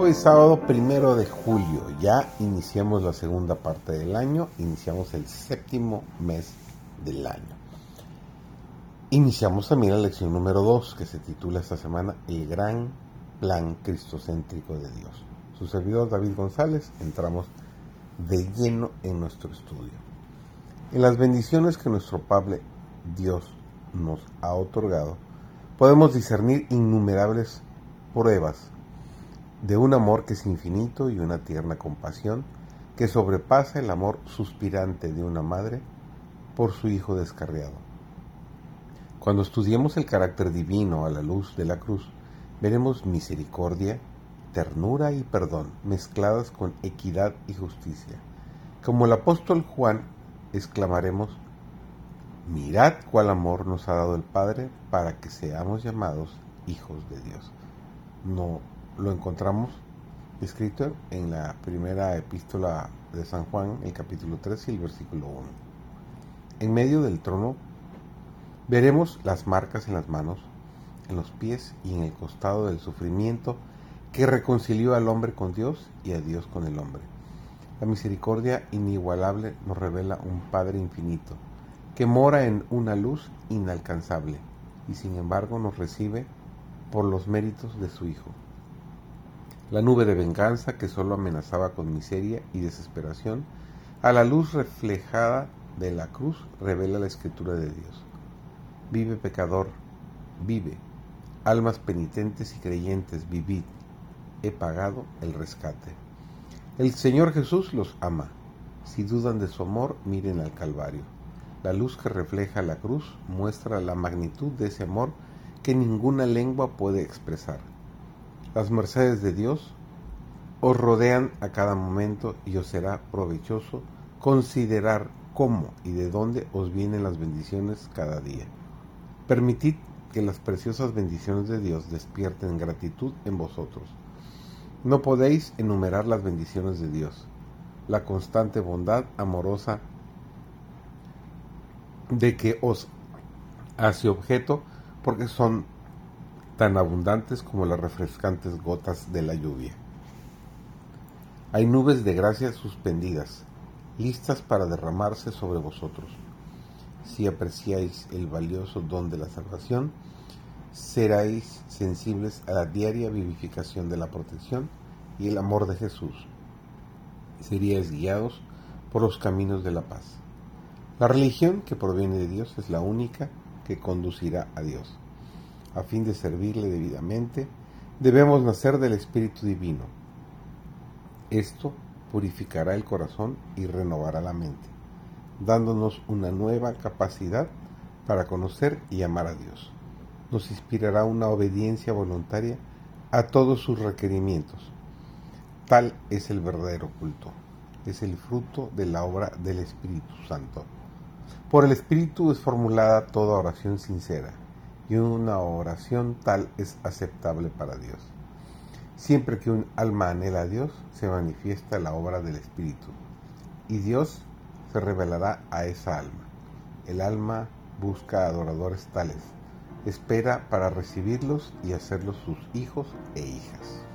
Hoy es sábado primero de julio, ya iniciamos la segunda parte del año, iniciamos el séptimo mes del año. Iniciamos también la lección número 2 que se titula esta semana El gran plan cristocéntrico de Dios. Su servidor David González, entramos de lleno en nuestro estudio. En las bendiciones que nuestro Padre Dios nos ha otorgado, podemos discernir innumerables pruebas de un amor que es infinito y una tierna compasión que sobrepasa el amor suspirante de una madre por su hijo descarriado. Cuando estudiemos el carácter divino a la luz de la cruz, veremos misericordia, ternura y perdón mezcladas con equidad y justicia. Como el apóstol Juan, exclamaremos, mirad cuál amor nos ha dado el Padre para que seamos llamados hijos de Dios. No lo encontramos escrito en la primera epístola de San Juan, el capítulo 3 y el versículo 1. En medio del trono veremos las marcas en las manos, en los pies y en el costado del sufrimiento que reconcilió al hombre con Dios y a Dios con el hombre. La misericordia inigualable nos revela un Padre infinito, que mora en una luz inalcanzable y sin embargo nos recibe por los méritos de su Hijo. La nube de venganza que solo amenazaba con miseria y desesperación, a la luz reflejada de la cruz revela la escritura de Dios. Vive pecador, vive. Almas penitentes y creyentes, vivid. He pagado el rescate. El Señor Jesús los ama. Si dudan de su amor, miren al Calvario. La luz que refleja la cruz muestra la magnitud de ese amor que ninguna lengua puede expresar. Las mercedes de Dios os rodean a cada momento y os será provechoso considerar cómo y de dónde os vienen las bendiciones cada día. Permitid que las preciosas bendiciones de Dios despierten gratitud en vosotros. No podéis enumerar las bendiciones de Dios, la constante bondad amorosa de que os hace objeto porque son tan abundantes como las refrescantes gotas de la lluvia. Hay nubes de gracia suspendidas, listas para derramarse sobre vosotros. Si apreciáis el valioso don de la salvación, seréis sensibles a la diaria vivificación de la protección y el amor de Jesús. Seríais guiados por los caminos de la paz. La religión que proviene de Dios es la única que conducirá a Dios a fin de servirle debidamente, debemos nacer del Espíritu Divino. Esto purificará el corazón y renovará la mente, dándonos una nueva capacidad para conocer y amar a Dios. Nos inspirará una obediencia voluntaria a todos sus requerimientos. Tal es el verdadero culto. Es el fruto de la obra del Espíritu Santo. Por el Espíritu es formulada toda oración sincera y una oración tal es aceptable para Dios. Siempre que un alma anhela a Dios, se manifiesta la obra del Espíritu y Dios se revelará a esa alma. El alma busca adoradores tales, espera para recibirlos y hacerlos sus hijos e hijas.